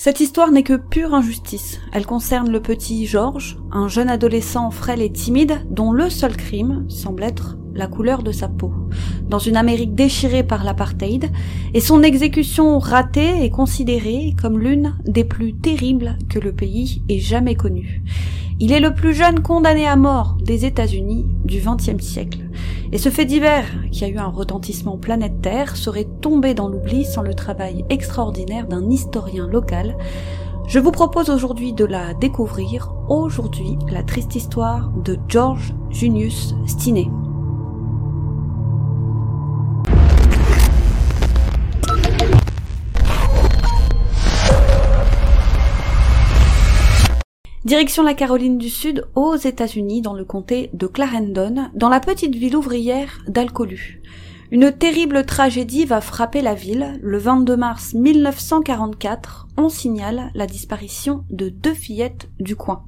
Cette histoire n'est que pure injustice. Elle concerne le petit George, un jeune adolescent frêle et timide dont le seul crime semble être la couleur de sa peau. Dans une Amérique déchirée par l'apartheid, et son exécution ratée est considérée comme l'une des plus terribles que le pays ait jamais connues. Il est le plus jeune condamné à mort des États-Unis du XXe siècle. Et ce fait divers, qui a eu un retentissement planétaire, serait tombé dans l'oubli sans le travail extraordinaire d'un historien local. Je vous propose aujourd'hui de la découvrir. Aujourd'hui, la triste histoire de George Junius Stinney. Direction la Caroline du Sud, aux États-Unis, dans le comté de Clarendon, dans la petite ville ouvrière d'Alcolu. Une terrible tragédie va frapper la ville. Le 22 mars 1944, on signale la disparition de deux fillettes du coin.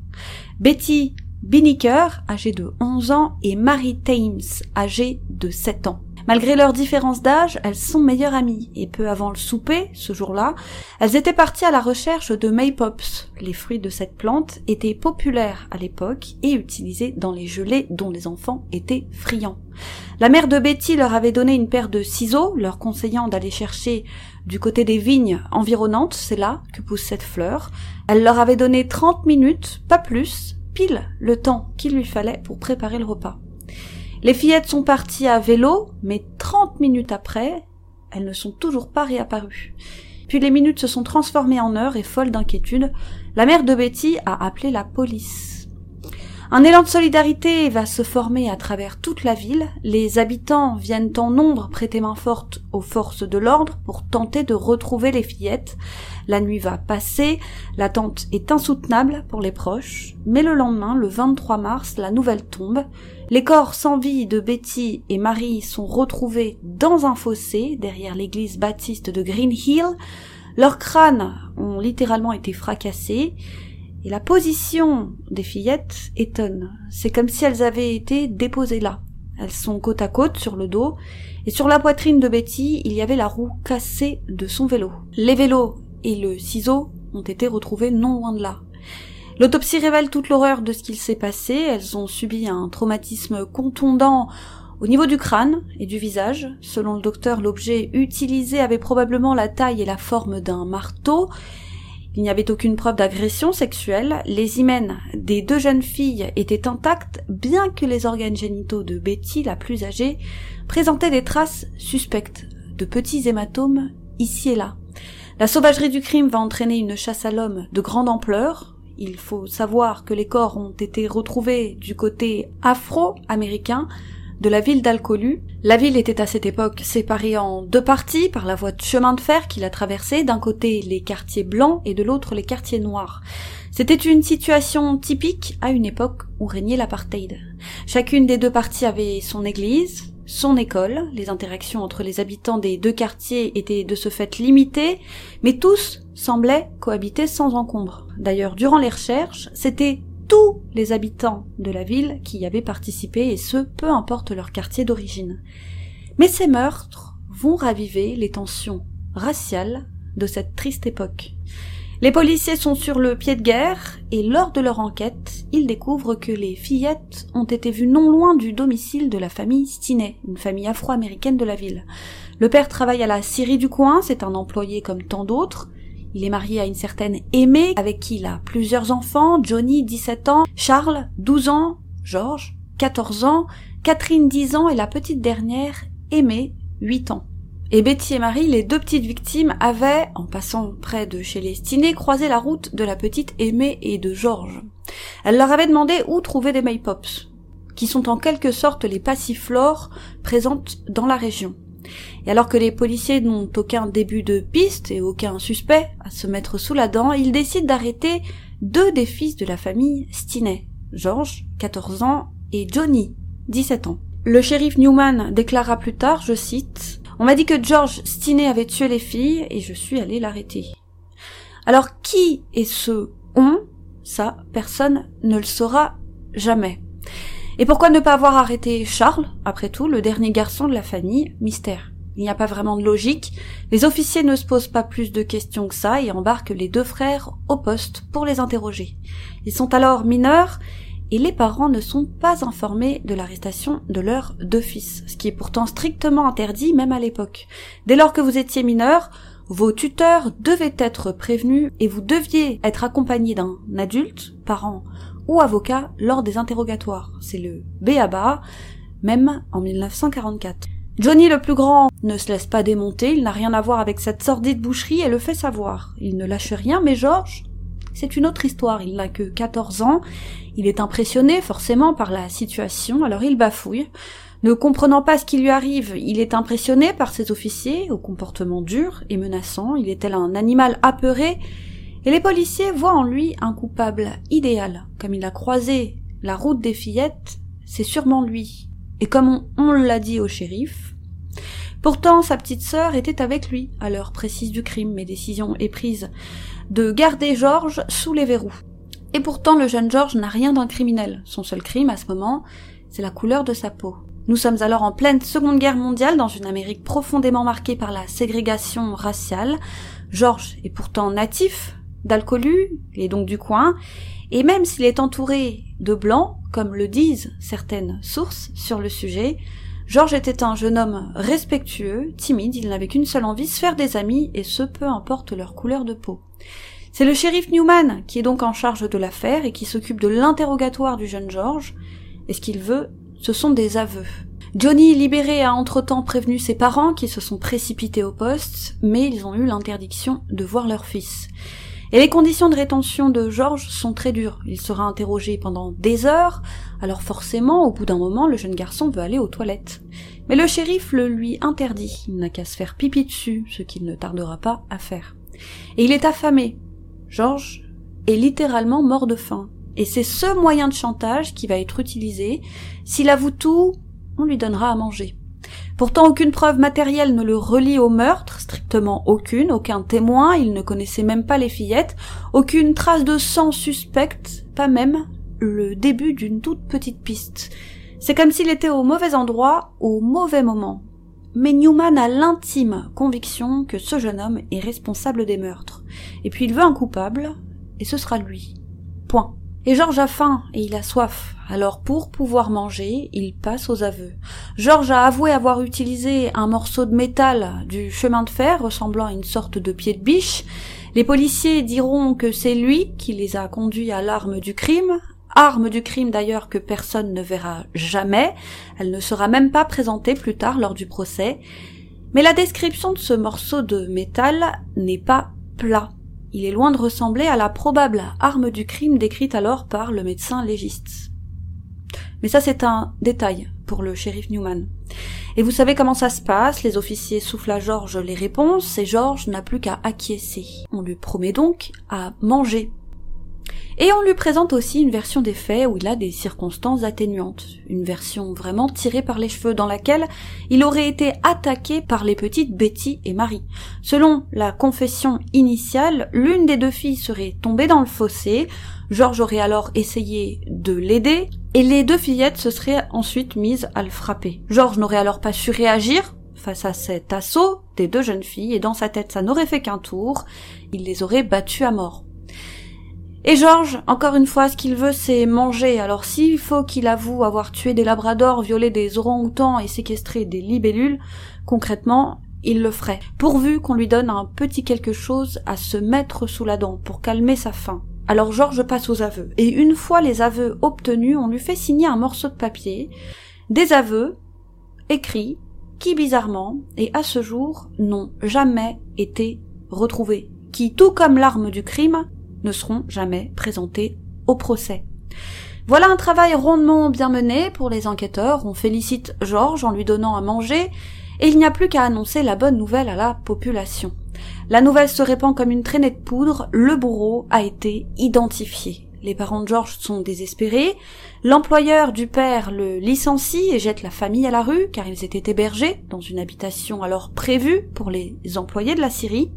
Betty Biniker, âgée de 11 ans, et Mary Thames, âgée de 7 ans. Malgré leur différence d'âge, elles sont meilleures amies, et peu avant le souper, ce jour-là, elles étaient parties à la recherche de maypops. Les fruits de cette plante étaient populaires à l'époque et utilisés dans les gelées dont les enfants étaient friands. La mère de Betty leur avait donné une paire de ciseaux, leur conseillant d'aller chercher du côté des vignes environnantes, c'est là que pousse cette fleur. Elle leur avait donné 30 minutes, pas plus, pile le temps qu'il lui fallait pour préparer le repas. Les fillettes sont parties à vélo, mais trente minutes après, elles ne sont toujours pas réapparues. Puis les minutes se sont transformées en heures et folle d'inquiétude, la mère de Betty a appelé la police. Un élan de solidarité va se former à travers toute la ville. Les habitants viennent en nombre prêter main forte aux forces de l'ordre pour tenter de retrouver les fillettes. La nuit va passer, l'attente est insoutenable pour les proches, mais le lendemain, le 23 mars, la nouvelle tombe. Les corps sans vie de Betty et Marie sont retrouvés dans un fossé derrière l'église baptiste de Green Hill. Leurs crânes ont littéralement été fracassés et la position des fillettes étonne. C'est comme si elles avaient été déposées là. Elles sont côte à côte sur le dos, et sur la poitrine de Betty, il y avait la roue cassée de son vélo. Les vélos et le ciseau ont été retrouvés non loin de là. L'autopsie révèle toute l'horreur de ce qu'il s'est passé. Elles ont subi un traumatisme contondant au niveau du crâne et du visage. Selon le docteur, l'objet utilisé avait probablement la taille et la forme d'un marteau, il n'y avait aucune preuve d'agression sexuelle, les hymens des deux jeunes filles étaient intacts, bien que les organes génitaux de Betty, la plus âgée, présentaient des traces suspectes, de petits hématomes ici et là. La sauvagerie du crime va entraîner une chasse à l'homme de grande ampleur. Il faut savoir que les corps ont été retrouvés du côté afro-américain, de la ville d'Alcolu. La ville était à cette époque séparée en deux parties par la voie de chemin de fer qui la traversait, d'un côté les quartiers blancs et de l'autre les quartiers noirs. C'était une situation typique à une époque où régnait l'apartheid. Chacune des deux parties avait son église, son école, les interactions entre les habitants des deux quartiers étaient de ce fait limitées, mais tous semblaient cohabiter sans encombre. D'ailleurs, durant les recherches, c'était tous les habitants de la ville qui y avaient participé, et ce, peu importe leur quartier d'origine. Mais ces meurtres vont raviver les tensions raciales de cette triste époque. Les policiers sont sur le pied de guerre, et lors de leur enquête, ils découvrent que les fillettes ont été vues non loin du domicile de la famille Stinney, une famille afro-américaine de la ville. Le père travaille à la scierie du coin, c'est un employé comme tant d'autres, il est marié à une certaine Aimée, avec qui il a plusieurs enfants, Johnny, 17 ans, Charles, 12 ans, Georges, 14 ans, Catherine, 10 ans, et la petite dernière, Aimée, 8 ans. Et Betty et Marie, les deux petites victimes, avaient, en passant près de chez les Stinney, croisé la route de la petite Aimée et de Georges. Elle leur avait demandé où trouver des maypops, qui sont en quelque sorte les passiflores présentes dans la région. Et alors que les policiers n'ont aucun début de piste et aucun suspect à se mettre sous la dent, ils décident d'arrêter deux des fils de la famille Stinney, George, 14 ans, et Johnny, 17 ans. Le shérif Newman déclara plus tard, je cite, On m'a dit que George Stinney avait tué les filles et je suis allé l'arrêter. Alors qui est ce on Ça, personne ne le saura jamais. Et pourquoi ne pas avoir arrêté Charles, après tout, le dernier garçon de la famille Mystère. Il n'y a pas vraiment de logique. Les officiers ne se posent pas plus de questions que ça et embarquent les deux frères au poste pour les interroger. Ils sont alors mineurs et les parents ne sont pas informés de l'arrestation de leurs deux fils, ce qui est pourtant strictement interdit même à l'époque. Dès lors que vous étiez mineur, vos tuteurs devaient être prévenus et vous deviez être accompagné d'un adulte, parent ou avocat lors des interrogatoires. C'est le BABA, même en 1944. Johnny le plus grand ne se laisse pas démonter, il n'a rien à voir avec cette sordide boucherie et le fait savoir. Il ne lâche rien, mais Georges, c'est une autre histoire, il n'a que 14 ans, il est impressionné forcément par la situation, alors il bafouille. Ne comprenant pas ce qui lui arrive, il est impressionné par ses officiers, au comportement dur et menaçant, il est tel un animal apeuré, et les policiers voient en lui un coupable idéal. Comme il a croisé la route des fillettes, c'est sûrement lui. Et comme on, l'a dit au shérif, pourtant sa petite sœur était avec lui à l'heure précise du crime, mais décision est prise de garder Georges sous les verrous. Et pourtant le jeune Georges n'a rien d'un criminel. Son seul crime à ce moment, c'est la couleur de sa peau. Nous sommes alors en pleine Seconde Guerre mondiale dans une Amérique profondément marquée par la ségrégation raciale. Georges est pourtant natif d'Alcolu, il est donc du coin, et même s'il est entouré de blancs, comme le disent certaines sources sur le sujet, Georges était un jeune homme respectueux, timide, il n'avait qu'une seule envie, se faire des amis, et ce peu importe leur couleur de peau. C'est le shérif Newman qui est donc en charge de l'affaire et qui s'occupe de l'interrogatoire du jeune George, et ce qu'il veut, ce sont des aveux. Johnny, libéré, a entre-temps prévenu ses parents qui se sont précipités au poste, mais ils ont eu l'interdiction de voir leur fils. Et les conditions de rétention de Georges sont très dures. Il sera interrogé pendant des heures, alors forcément, au bout d'un moment, le jeune garçon veut aller aux toilettes. Mais le shérif le lui interdit. Il n'a qu'à se faire pipi dessus, ce qu'il ne tardera pas à faire. Et il est affamé. Georges est littéralement mort de faim. Et c'est ce moyen de chantage qui va être utilisé. S'il avoue tout, on lui donnera à manger. Pourtant, aucune preuve matérielle ne le relie au meurtre, strictement aucune, aucun témoin, il ne connaissait même pas les fillettes, aucune trace de sang suspecte, pas même le début d'une toute petite piste. C'est comme s'il était au mauvais endroit, au mauvais moment. Mais Newman a l'intime conviction que ce jeune homme est responsable des meurtres. Et puis il veut un coupable, et ce sera lui. Point. Et Georges a faim et il a soif. Alors pour pouvoir manger, il passe aux aveux. Georges a avoué avoir utilisé un morceau de métal du chemin de fer ressemblant à une sorte de pied de biche. Les policiers diront que c'est lui qui les a conduits à l'arme du crime, arme du crime d'ailleurs que personne ne verra jamais, elle ne sera même pas présentée plus tard lors du procès. Mais la description de ce morceau de métal n'est pas plat. Il est loin de ressembler à la probable arme du crime décrite alors par le médecin légiste. Mais ça c'est un détail pour le shérif Newman. Et vous savez comment ça se passe, les officiers soufflent à Georges les réponses, et Georges n'a plus qu'à acquiescer. On lui promet donc à manger et on lui présente aussi une version des faits où il a des circonstances atténuantes, une version vraiment tirée par les cheveux dans laquelle il aurait été attaqué par les petites Betty et Marie. Selon la confession initiale, l'une des deux filles serait tombée dans le fossé, Georges aurait alors essayé de l'aider, et les deux fillettes se seraient ensuite mises à le frapper. Georges n'aurait alors pas su réagir face à cet assaut des deux jeunes filles, et dans sa tête ça n'aurait fait qu'un tour, il les aurait battues à mort. Et Georges, encore une fois, ce qu'il veut, c'est manger. Alors s'il faut qu'il avoue avoir tué des labradors, violé des orang-outans et séquestré des libellules, concrètement, il le ferait, pourvu qu'on lui donne un petit quelque chose à se mettre sous la dent pour calmer sa faim. Alors Georges passe aux aveux, et une fois les aveux obtenus, on lui fait signer un morceau de papier, des aveux, écrits, qui bizarrement, et à ce jour, n'ont jamais été retrouvés, qui, tout comme l'arme du crime, ne seront jamais présentés au procès. Voilà un travail rondement bien mené pour les enquêteurs. On félicite Georges en lui donnant à manger et il n'y a plus qu'à annoncer la bonne nouvelle à la population. La nouvelle se répand comme une traînée de poudre, le bourreau a été identifié. Les parents de Georges sont désespérés, l'employeur du père le licencie et jette la famille à la rue car ils étaient hébergés dans une habitation alors prévue pour les employés de la Syrie.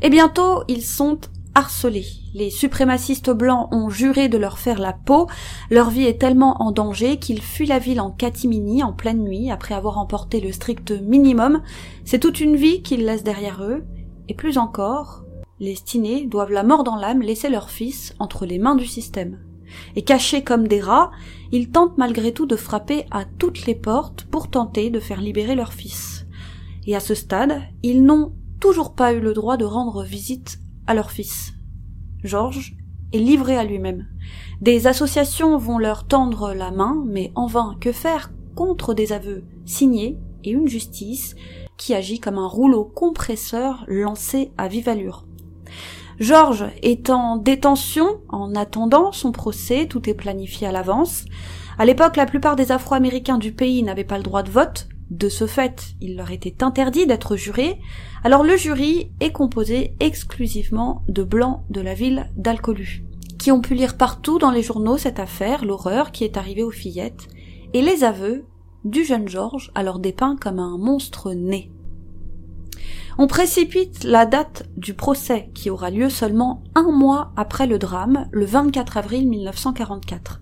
Et bientôt ils sont harcelés. Les suprémacistes blancs ont juré de leur faire la peau. Leur vie est tellement en danger qu'ils fuient la ville en catimini en pleine nuit après avoir emporté le strict minimum. C'est toute une vie qu'ils laissent derrière eux. Et plus encore, les stinés doivent la mort dans l'âme laisser leur fils entre les mains du système. Et cachés comme des rats, ils tentent malgré tout de frapper à toutes les portes pour tenter de faire libérer leur fils. Et à ce stade, ils n'ont toujours pas eu le droit de rendre visite à leur fils. Georges est livré à lui-même. Des associations vont leur tendre la main, mais en vain, que faire contre des aveux signés et une justice qui agit comme un rouleau compresseur lancé à vive allure? Georges est en détention en attendant son procès, tout est planifié à l'avance. À l'époque, la plupart des Afro-Américains du pays n'avaient pas le droit de vote, de ce fait, il leur était interdit d'être jurés, alors le jury est composé exclusivement de blancs de la ville d'Alcolu, qui ont pu lire partout dans les journaux cette affaire, l'horreur qui est arrivée aux fillettes, et les aveux du jeune Georges, alors dépeint comme un monstre né. On précipite la date du procès qui aura lieu seulement un mois après le drame, le 24 avril 1944.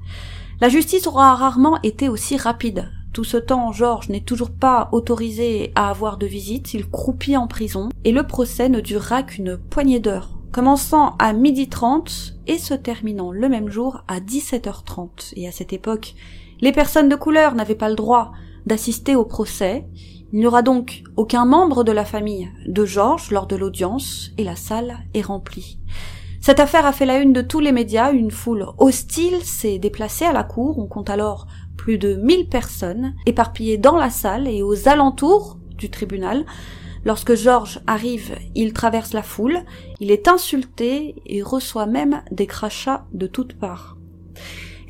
La justice aura rarement été aussi rapide. Tout ce temps, Georges n'est toujours pas autorisé à avoir de visite, il croupit en prison, et le procès ne durera qu'une poignée d'heures, commençant à midi 30 et se terminant le même jour à 17h30. Et à cette époque, les personnes de couleur n'avaient pas le droit d'assister au procès. Il n'y aura donc aucun membre de la famille de Georges lors de l'audience, et la salle est remplie. Cette affaire a fait la une de tous les médias, une foule hostile s'est déplacée à la cour, on compte alors plus de 1000 personnes éparpillées dans la salle et aux alentours du tribunal. Lorsque Georges arrive, il traverse la foule, il est insulté et reçoit même des crachats de toutes parts.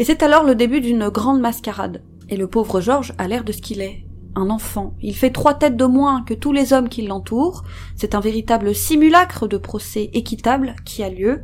Et c'est alors le début d'une grande mascarade. Et le pauvre Georges a l'air de ce qu'il est, un enfant. Il fait trois têtes de moins que tous les hommes qui l'entourent. C'est un véritable simulacre de procès équitable qui a lieu.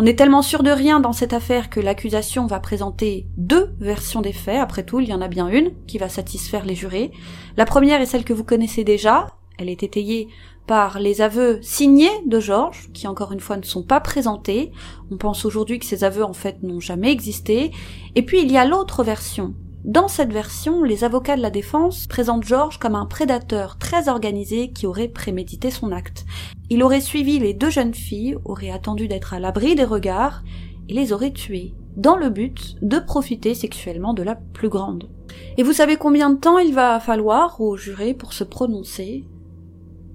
On est tellement sûr de rien dans cette affaire que l'accusation va présenter deux versions des faits. Après tout, il y en a bien une qui va satisfaire les jurés. La première est celle que vous connaissez déjà. Elle est étayée par les aveux signés de Georges, qui encore une fois ne sont pas présentés. On pense aujourd'hui que ces aveux en fait n'ont jamais existé. Et puis il y a l'autre version, dans cette version, les avocats de la défense présentent George comme un prédateur très organisé qui aurait prémédité son acte. Il aurait suivi les deux jeunes filles, aurait attendu d'être à l'abri des regards, et les aurait tuées, dans le but de profiter sexuellement de la plus grande. Et vous savez combien de temps il va falloir aux jurés pour se prononcer?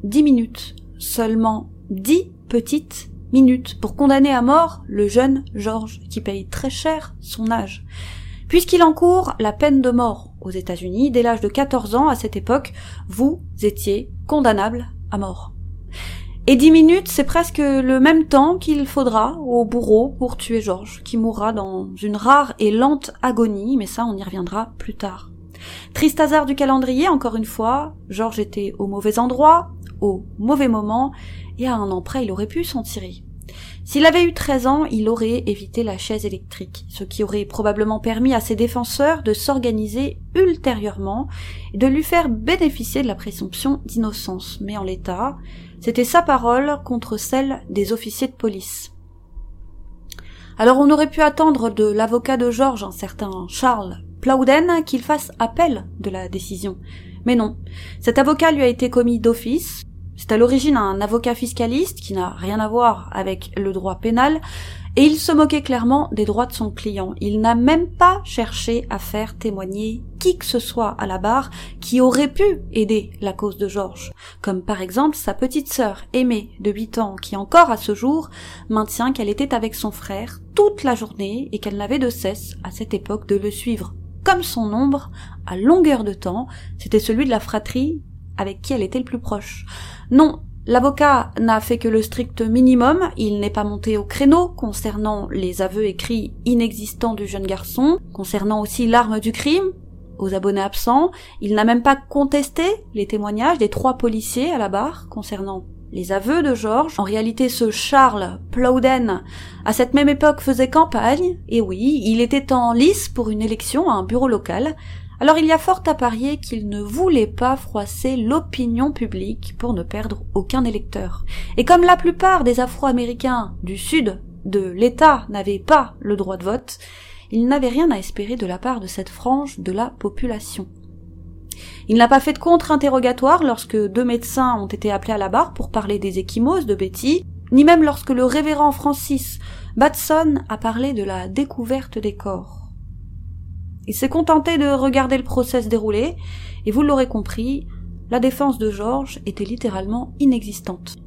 Dix minutes. Seulement dix petites minutes pour condamner à mort le jeune George, qui paye très cher son âge puisqu'il encourt la peine de mort aux États-Unis dès l'âge de 14 ans à cette époque, vous étiez condamnable à mort. Et dix minutes, c'est presque le même temps qu'il faudra au bourreau pour tuer Georges, qui mourra dans une rare et lente agonie, mais ça on y reviendra plus tard. Triste hasard du calendrier, encore une fois, Georges était au mauvais endroit, au mauvais moment, et à un an près il aurait pu s'en tirer. S'il avait eu 13 ans, il aurait évité la chaise électrique, ce qui aurait probablement permis à ses défenseurs de s'organiser ultérieurement et de lui faire bénéficier de la présomption d'innocence. Mais en l'état, c'était sa parole contre celle des officiers de police. Alors on aurait pu attendre de l'avocat de Georges, un certain Charles Plauden, qu'il fasse appel de la décision. Mais non. Cet avocat lui a été commis d'office, c'est à l'origine un avocat fiscaliste qui n'a rien à voir avec le droit pénal, et il se moquait clairement des droits de son client. Il n'a même pas cherché à faire témoigner qui que ce soit à la barre qui aurait pu aider la cause de Georges, comme par exemple sa petite sœur aimée de 8 ans qui encore à ce jour maintient qu'elle était avec son frère toute la journée et qu'elle n'avait de cesse à cette époque de le suivre comme son ombre à longueur de temps, c'était celui de la fratrie avec qui elle était le plus proche. Non, l'avocat n'a fait que le strict minimum, il n'est pas monté au créneau concernant les aveux écrits inexistants du jeune garçon, concernant aussi l'arme du crime, aux abonnés absents, il n'a même pas contesté les témoignages des trois policiers à la barre concernant les aveux de Georges. En réalité, ce Charles Plowden, à cette même époque, faisait campagne, et oui, il était en lice pour une élection à un bureau local, Alors il y a fort à parier qu'il ne voulait pas froisser l'opinion publique pour ne perdre aucun électeur. Et comme la plupart des Afro-Américains du Sud de l'État n'avaient pas le droit de vote, il n'avait rien à espérer de la part de cette frange de la population. Il n'a pas fait de contre-interrogatoire lorsque deux médecins ont été appelés à la barre pour parler des échymoses de Betty, ni même lorsque le révérend Francis Batson a parlé de la découverte des corps. Il s'est contenté de regarder le procès se dérouler, et vous l'aurez compris, la défense de Georges était littéralement inexistante.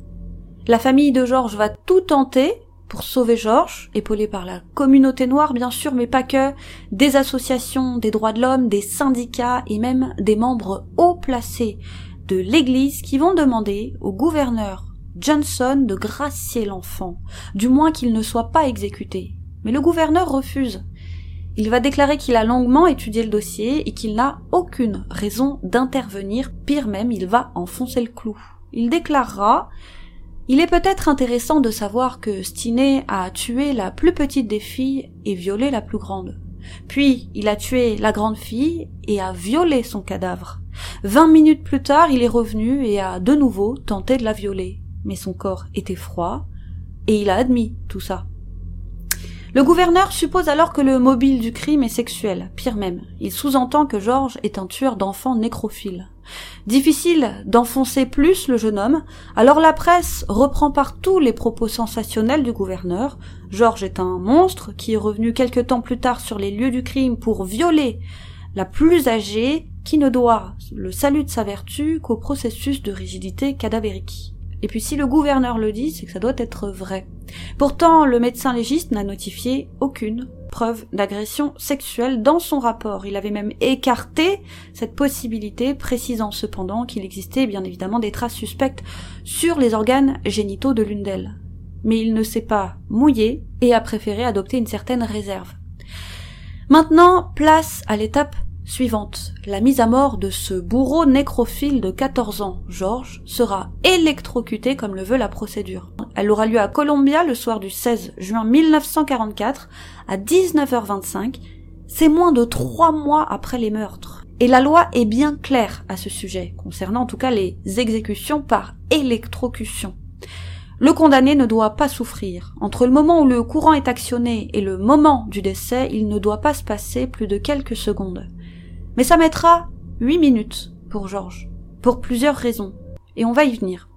La famille de Georges va tout tenter pour sauver Georges, épaulé par la communauté noire bien sûr, mais pas que, des associations des droits de l'homme, des syndicats et même des membres haut placés de l'Église qui vont demander au gouverneur Johnson de gracier l'enfant, du moins qu'il ne soit pas exécuté. Mais le gouverneur refuse. Il va déclarer qu'il a longuement étudié le dossier et qu'il n'a aucune raison d'intervenir, pire même, il va enfoncer le clou. Il déclarera il est peut-être intéressant de savoir que Stiné a tué la plus petite des filles et violé la plus grande. Puis il a tué la grande fille et a violé son cadavre. Vingt minutes plus tard, il est revenu et a de nouveau tenté de la violer. Mais son corps était froid, et il a admis tout ça. Le gouverneur suppose alors que le mobile du crime est sexuel, pire même. Il sous-entend que Georges est un tueur d'enfants nécrophiles. Difficile d'enfoncer plus le jeune homme, alors la presse reprend partout les propos sensationnels du gouverneur. Georges est un monstre qui est revenu quelque temps plus tard sur les lieux du crime pour violer la plus âgée qui ne doit le salut de sa vertu qu'au processus de rigidité cadavérique. Et puis si le gouverneur le dit, c'est que ça doit être vrai. Pourtant, le médecin légiste n'a notifié aucune preuve d'agression sexuelle dans son rapport. Il avait même écarté cette possibilité, précisant cependant qu'il existait bien évidemment des traces suspectes sur les organes génitaux de l'une d'elles. Mais il ne s'est pas mouillé et a préféré adopter une certaine réserve. Maintenant, place à l'étape suivante. La mise à mort de ce bourreau nécrophile de 14 ans, Georges, sera électrocuté comme le veut la procédure. Elle aura lieu à Columbia le soir du 16 juin 1944 à 19h25. C'est moins de trois mois après les meurtres. Et la loi est bien claire à ce sujet, concernant en tout cas les exécutions par électrocution. Le condamné ne doit pas souffrir. Entre le moment où le courant est actionné et le moment du décès, il ne doit pas se passer plus de quelques secondes. Mais ça mettra huit minutes pour Georges, pour plusieurs raisons, et on va y venir.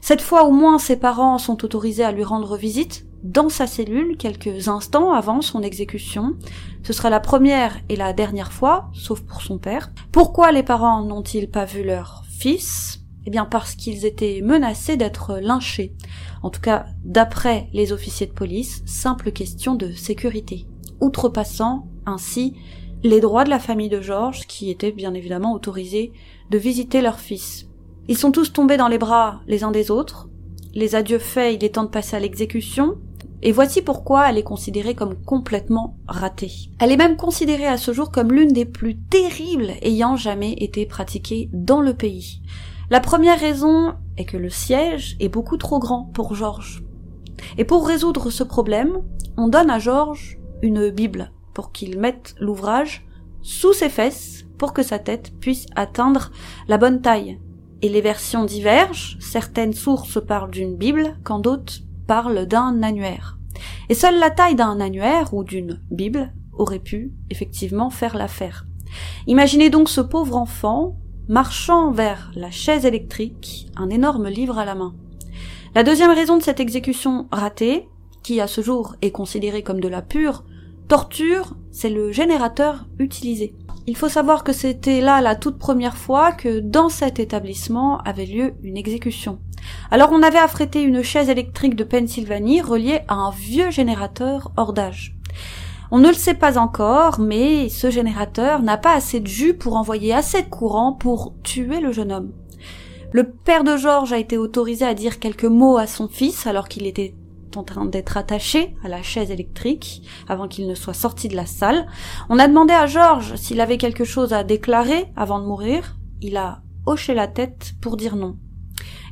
Cette fois au moins ses parents sont autorisés à lui rendre visite dans sa cellule quelques instants avant son exécution. Ce sera la première et la dernière fois, sauf pour son père. Pourquoi les parents n'ont-ils pas vu leur fils? Eh bien parce qu'ils étaient menacés d'être lynchés. En tout cas, d'après les officiers de police, simple question de sécurité. Outrepassant ainsi les droits de la famille de Georges, qui étaient bien évidemment autorisés de visiter leur fils. Ils sont tous tombés dans les bras les uns des autres. Les adieux faits, il est temps de passer à l'exécution. Et voici pourquoi elle est considérée comme complètement ratée. Elle est même considérée à ce jour comme l'une des plus terribles ayant jamais été pratiquées dans le pays. La première raison est que le siège est beaucoup trop grand pour Georges. Et pour résoudre ce problème, on donne à Georges une Bible pour qu'il mette l'ouvrage sous ses fesses pour que sa tête puisse atteindre la bonne taille. Et les versions divergent, certaines sources parlent d'une Bible, quand d'autres parlent d'un annuaire. Et seule la taille d'un annuaire ou d'une Bible aurait pu effectivement faire l'affaire. Imaginez donc ce pauvre enfant marchant vers la chaise électrique, un énorme livre à la main. La deuxième raison de cette exécution ratée, qui à ce jour est considérée comme de la pure torture, c'est le générateur utilisé. Il faut savoir que c'était là la toute première fois que dans cet établissement avait lieu une exécution. Alors on avait affrété une chaise électrique de Pennsylvanie reliée à un vieux générateur hors d'âge. On ne le sait pas encore, mais ce générateur n'a pas assez de jus pour envoyer assez de courant pour tuer le jeune homme. Le père de Georges a été autorisé à dire quelques mots à son fils alors qu'il était en train d'être attaché à la chaise électrique avant qu'il ne soit sorti de la salle. On a demandé à Georges s'il avait quelque chose à déclarer avant de mourir. Il a hoché la tête pour dire non.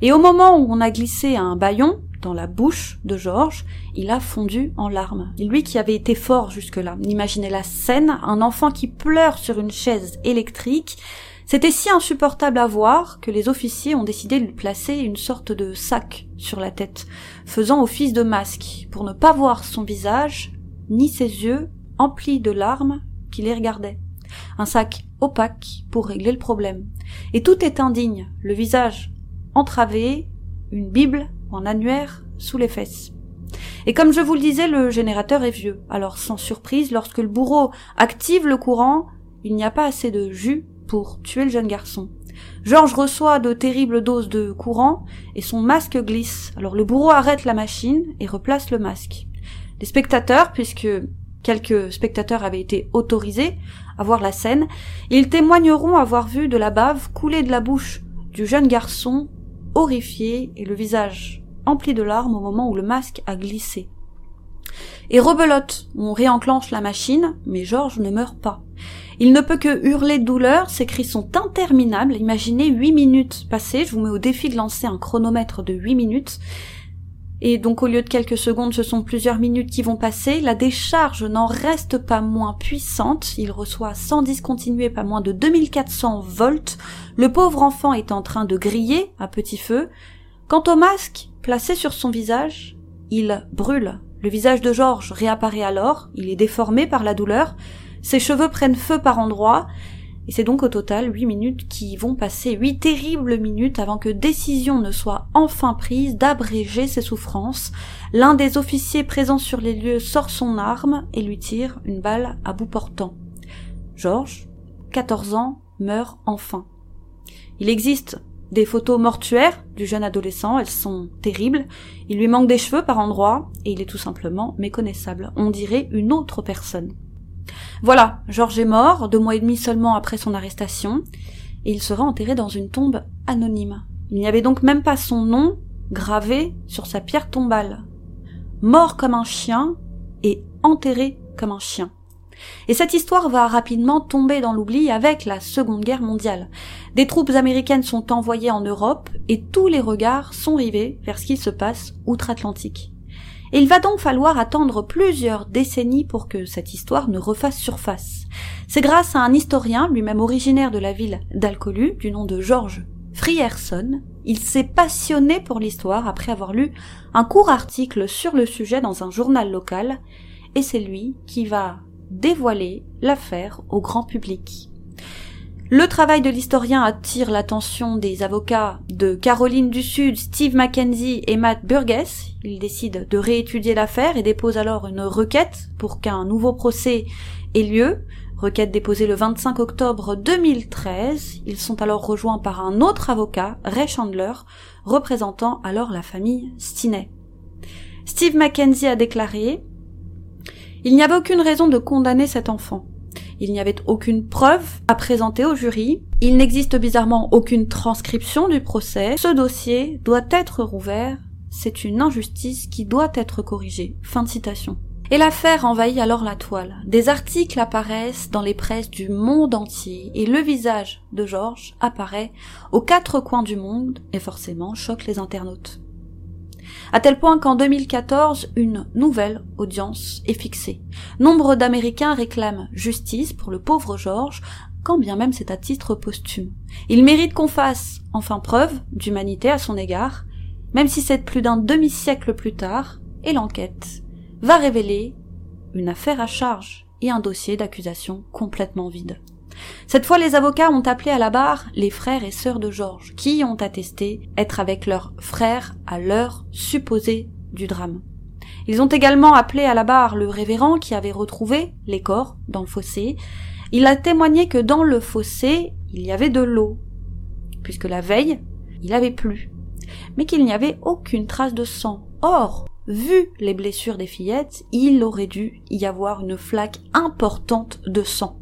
Et au moment où on a glissé un baillon dans la bouche de Georges, il a fondu en larmes. Lui qui avait été fort jusque-là, imaginez la scène, un enfant qui pleure sur une chaise électrique, c'était si insupportable à voir que les officiers ont décidé de lui placer une sorte de sac sur la tête, faisant office de masque, pour ne pas voir son visage, ni ses yeux, emplis de larmes, qui les regardaient. Un sac opaque pour régler le problème. Et tout est indigne, le visage entravé, une Bible un annuaire sous les fesses. Et comme je vous le disais, le générateur est vieux. Alors sans surprise, lorsque le bourreau active le courant, il n'y a pas assez de jus pour tuer le jeune garçon. Georges reçoit de terribles doses de courant et son masque glisse. Alors le bourreau arrête la machine et replace le masque. Les spectateurs, puisque quelques spectateurs avaient été autorisés à voir la scène, ils témoigneront avoir vu de la bave couler de la bouche du jeune garçon horrifié et le visage empli de larmes au moment où le masque a glissé. Et rebelote, on réenclenche la machine, mais Georges ne meurt pas. Il ne peut que hurler de douleur, ses cris sont interminables, imaginez huit minutes passées, je vous mets au défi de lancer un chronomètre de huit minutes, et donc au lieu de quelques secondes, ce sont plusieurs minutes qui vont passer, la décharge n'en reste pas moins puissante, il reçoit sans discontinuer pas moins de 2400 volts, le pauvre enfant est en train de griller à petit feu, quant au masque placé sur son visage, il brûle. Le visage de Georges réapparaît alors, il est déformé par la douleur, ses cheveux prennent feu par endroits, et c'est donc au total huit minutes qui vont passer, huit terribles minutes avant que décision ne soit enfin prise d'abréger ses souffrances. L'un des officiers présents sur les lieux sort son arme et lui tire une balle à bout portant. Georges, 14 ans, meurt enfin. Il existe des photos mortuaires du jeune adolescent, elles sont terribles. Il lui manque des cheveux par endroits et il est tout simplement méconnaissable. On dirait une autre personne. Voilà, Georges est mort, deux mois et demi seulement après son arrestation, et il sera enterré dans une tombe anonyme. Il n'y avait donc même pas son nom gravé sur sa pierre tombale. Mort comme un chien et enterré comme un chien. Et cette histoire va rapidement tomber dans l'oubli avec la Seconde Guerre mondiale. Des troupes américaines sont envoyées en Europe et tous les regards sont rivés vers ce qui se passe outre-Atlantique il va donc falloir attendre plusieurs décennies pour que cette histoire ne refasse surface. C'est grâce à un historien, lui-même originaire de la ville d'Alcolu, du nom de Georges Frierson, il s'est passionné pour l'histoire après avoir lu un court article sur le sujet dans un journal local, et c'est lui qui va dévoiler l'affaire au grand public. Le travail de l'historien attire l'attention des avocats de Caroline du Sud, Steve Mackenzie et Matt Burgess. Ils décident de réétudier l'affaire et déposent alors une requête pour qu'un nouveau procès ait lieu. Requête déposée le 25 octobre 2013. Ils sont alors rejoints par un autre avocat, Ray Chandler, représentant alors la famille Stinney. Steve Mackenzie a déclaré Il n'y avait aucune raison de condamner cet enfant. Il n'y avait aucune preuve à présenter au jury. Il n'existe bizarrement aucune transcription du procès. Ce dossier doit être rouvert. C'est une injustice qui doit être corrigée. Fin de citation. Et l'affaire envahit alors la toile. Des articles apparaissent dans les presses du monde entier et le visage de Georges apparaît aux quatre coins du monde et forcément choque les internautes à tel point qu'en 2014, une nouvelle audience est fixée. Nombre d'Américains réclament justice pour le pauvre George, quand bien même c'est à titre posthume. Il mérite qu'on fasse enfin preuve d'humanité à son égard, même si c'est plus d'un demi-siècle plus tard, et l'enquête va révéler une affaire à charge et un dossier d'accusation complètement vide. Cette fois, les avocats ont appelé à la barre les frères et sœurs de Georges, qui ont attesté être avec leur frère à l'heure supposée du drame. Ils ont également appelé à la barre le révérend qui avait retrouvé les corps dans le fossé. Il a témoigné que dans le fossé, il y avait de l'eau, puisque la veille, il avait plu, mais qu'il n'y avait aucune trace de sang. Or, vu les blessures des fillettes, il aurait dû y avoir une flaque importante de sang.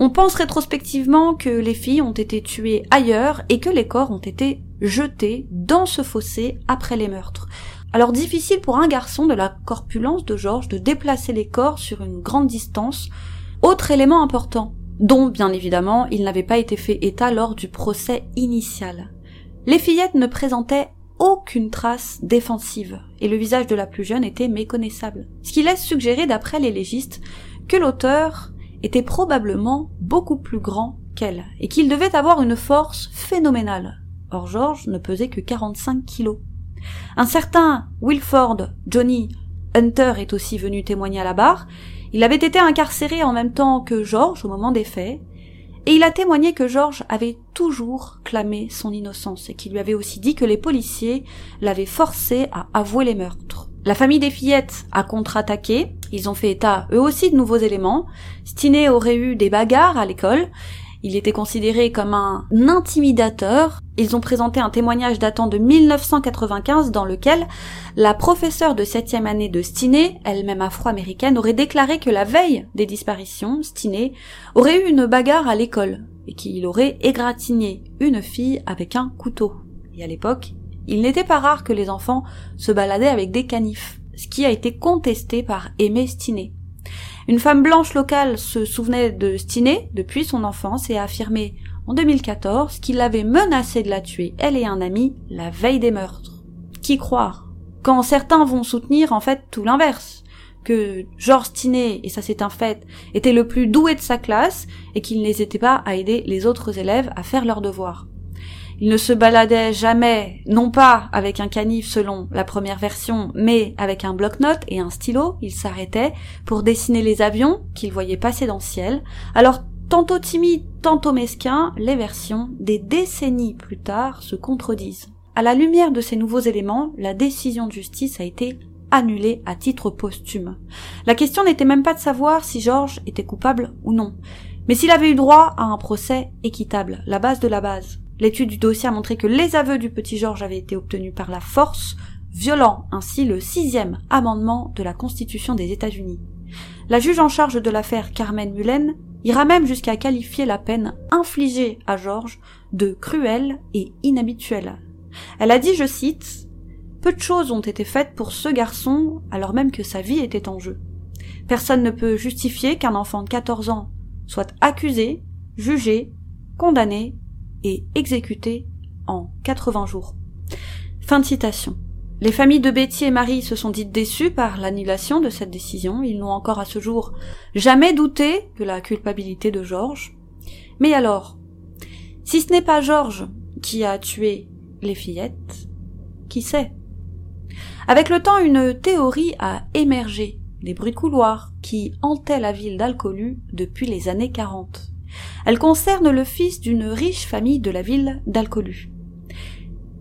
On pense rétrospectivement que les filles ont été tuées ailleurs et que les corps ont été jetés dans ce fossé après les meurtres. Alors difficile pour un garçon de la corpulence de Georges de déplacer les corps sur une grande distance. Autre élément important, dont bien évidemment il n'avait pas été fait état lors du procès initial. Les fillettes ne présentaient aucune trace défensive, et le visage de la plus jeune était méconnaissable. Ce qui laisse suggérer, d'après les légistes, que l'auteur était probablement beaucoup plus grand qu'elle, et qu'il devait avoir une force phénoménale. Or George ne pesait que 45 kilos. Un certain Wilford Johnny Hunter est aussi venu témoigner à la barre. Il avait été incarcéré en même temps que George au moment des faits, et il a témoigné que George avait toujours clamé son innocence et qu'il lui avait aussi dit que les policiers l'avaient forcé à avouer les meurtres. La famille des fillettes a contre-attaqué, ils ont fait état eux aussi de nouveaux éléments. Stinney aurait eu des bagarres à l'école, il était considéré comme un intimidateur. Ils ont présenté un témoignage datant de 1995 dans lequel la professeure de septième année de Stinney, elle-même afro-américaine, aurait déclaré que la veille des disparitions, Stinney aurait eu une bagarre à l'école et qu'il aurait égratigné une fille avec un couteau. Et à l'époque, il n'était pas rare que les enfants se baladaient avec des canifs, ce qui a été contesté par Aimé Stinney. Une femme blanche locale se souvenait de Stinney depuis son enfance et a affirmé en 2014 qu'il avait menacé de la tuer, elle et un ami, la veille des meurtres. Qui croire? Quand certains vont soutenir en fait tout l'inverse, que George Stinney, et ça c'est un fait, était le plus doué de sa classe et qu'il n'hésitait pas à aider les autres élèves à faire leurs devoirs. Il ne se baladait jamais, non pas avec un canif selon la première version, mais avec un bloc-notes et un stylo. Il s'arrêtait pour dessiner les avions qu'il voyait passer dans le ciel. Alors, tantôt timide, tantôt mesquin, les versions, des décennies plus tard, se contredisent. À la lumière de ces nouveaux éléments, la décision de justice a été annulée à titre posthume. La question n'était même pas de savoir si Georges était coupable ou non, mais s'il avait eu droit à un procès équitable, la base de la base. L'étude du dossier a montré que les aveux du petit Georges avaient été obtenus par la force, violant ainsi le sixième amendement de la Constitution des États-Unis. La juge en charge de l'affaire Carmen Mullen ira même jusqu'à qualifier la peine infligée à Georges de cruelle et inhabituelle. Elle a dit, je cite, Peu de choses ont été faites pour ce garçon alors même que sa vie était en jeu. Personne ne peut justifier qu'un enfant de 14 ans soit accusé, jugé, condamné et exécuté en 80 jours. Fin de citation. Les familles de Betty et Marie se sont dites déçues par l'annulation de cette décision. Ils n'ont encore à ce jour jamais douté de la culpabilité de Georges. Mais alors, si ce n'est pas Georges qui a tué les fillettes, qui sait? Avec le temps, une théorie a émergé des bruits de couloirs qui hantaient la ville d'Alcolu depuis les années 40. Elle concerne le fils d'une riche famille de la ville d'Alcolu.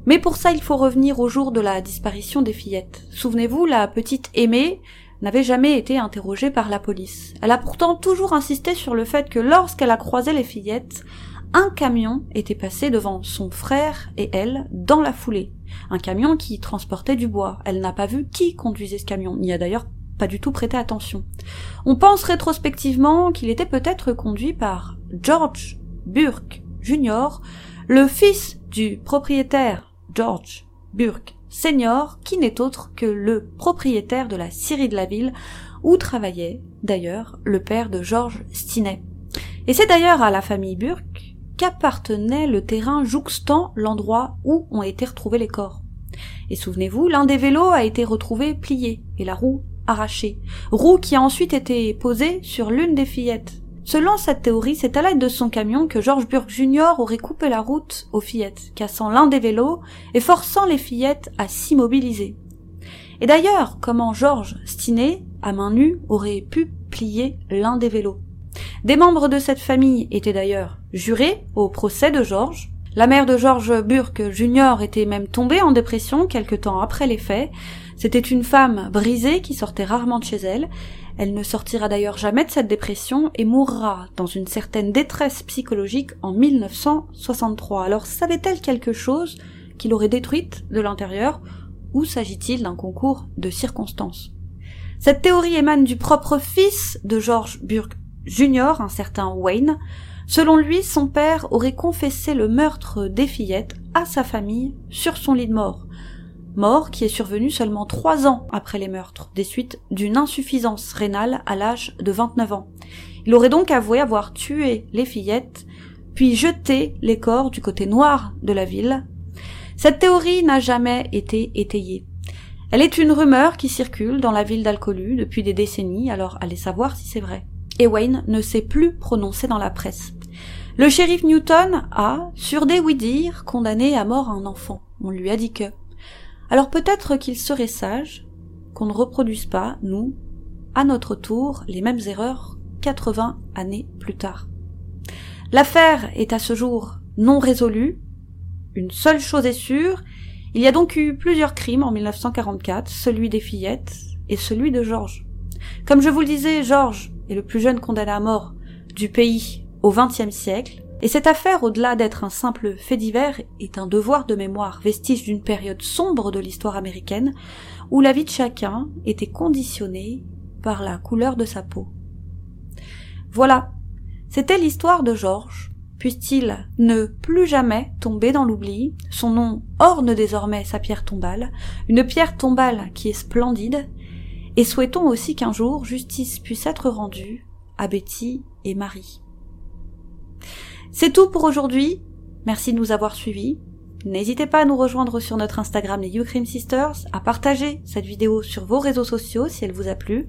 Mais pour ça, il faut revenir au jour de la disparition des fillettes. Souvenez-vous, la petite Aimée n'avait jamais été interrogée par la police. Elle a pourtant toujours insisté sur le fait que lorsqu'elle a croisé les fillettes, un camion était passé devant son frère et elle dans la foulée. Un camion qui transportait du bois. Elle n'a pas vu qui conduisait ce camion, n'y a d'ailleurs pas du tout prêté attention. On pense rétrospectivement qu'il était peut-être conduit par George Burke Jr., le fils du propriétaire George Burke Senior, qui n'est autre que le propriétaire de la scierie de la ville, où travaillait d'ailleurs le père de George Stinney. Et c'est d'ailleurs à la famille Burke qu'appartenait le terrain jouxtant l'endroit où ont été retrouvés les corps. Et souvenez-vous, l'un des vélos a été retrouvé plié et la roue arrachée, roue qui a ensuite été posée sur l'une des fillettes. Selon cette théorie, c'est à l'aide de son camion que George Burke Jr. aurait coupé la route aux fillettes, cassant l'un des vélos et forçant les fillettes à s'immobiliser. Et d'ailleurs, comment George Stinney, à main nue, aurait pu plier l'un des vélos? Des membres de cette famille étaient d'ailleurs jurés au procès de George. La mère de George Burke Jr. était même tombée en dépression quelque temps après les faits. C'était une femme brisée qui sortait rarement de chez elle, elle ne sortira d'ailleurs jamais de cette dépression et mourra dans une certaine détresse psychologique en 1963. Alors savait-elle quelque chose qui l'aurait détruite de l'intérieur ou s'agit-il d'un concours de circonstances? Cette théorie émane du propre fils de George Burke Jr., un certain Wayne. Selon lui, son père aurait confessé le meurtre des fillettes à sa famille sur son lit de mort mort qui est survenue seulement trois ans après les meurtres, des suites d'une insuffisance rénale à l'âge de 29 ans. Il aurait donc avoué avoir tué les fillettes, puis jeté les corps du côté noir de la ville. Cette théorie n'a jamais été étayée. Elle est une rumeur qui circule dans la ville d'Alcolu depuis des décennies, alors allez savoir si c'est vrai. Et Wayne ne s'est plus prononcé dans la presse. Le shérif Newton a, sur des oui-dire, condamné à mort un enfant. On lui a dit que. Alors peut-être qu'il serait sage qu'on ne reproduise pas, nous, à notre tour, les mêmes erreurs 80 années plus tard. L'affaire est à ce jour non résolue. Une seule chose est sûre, il y a donc eu plusieurs crimes en 1944, celui des fillettes et celui de Georges. Comme je vous le disais, Georges est le plus jeune condamné à mort du pays au XXe siècle, et cette affaire, au-delà d'être un simple fait divers, est un devoir de mémoire, vestige d'une période sombre de l'histoire américaine, où la vie de chacun était conditionnée par la couleur de sa peau. Voilà, c'était l'histoire de Georges. Puisse-t-il ne plus jamais tomber dans l'oubli, son nom orne désormais sa pierre tombale, une pierre tombale qui est splendide, et souhaitons aussi qu'un jour justice puisse être rendue à Betty et Marie. C'est tout pour aujourd'hui. Merci de nous avoir suivis. N'hésitez pas à nous rejoindre sur notre Instagram les Ukraine Sisters, à partager cette vidéo sur vos réseaux sociaux si elle vous a plu,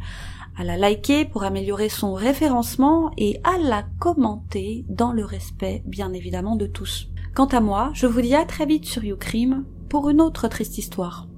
à la liker pour améliorer son référencement et à la commenter dans le respect bien évidemment de tous. Quant à moi, je vous dis à très vite sur Ucrime pour une autre triste histoire.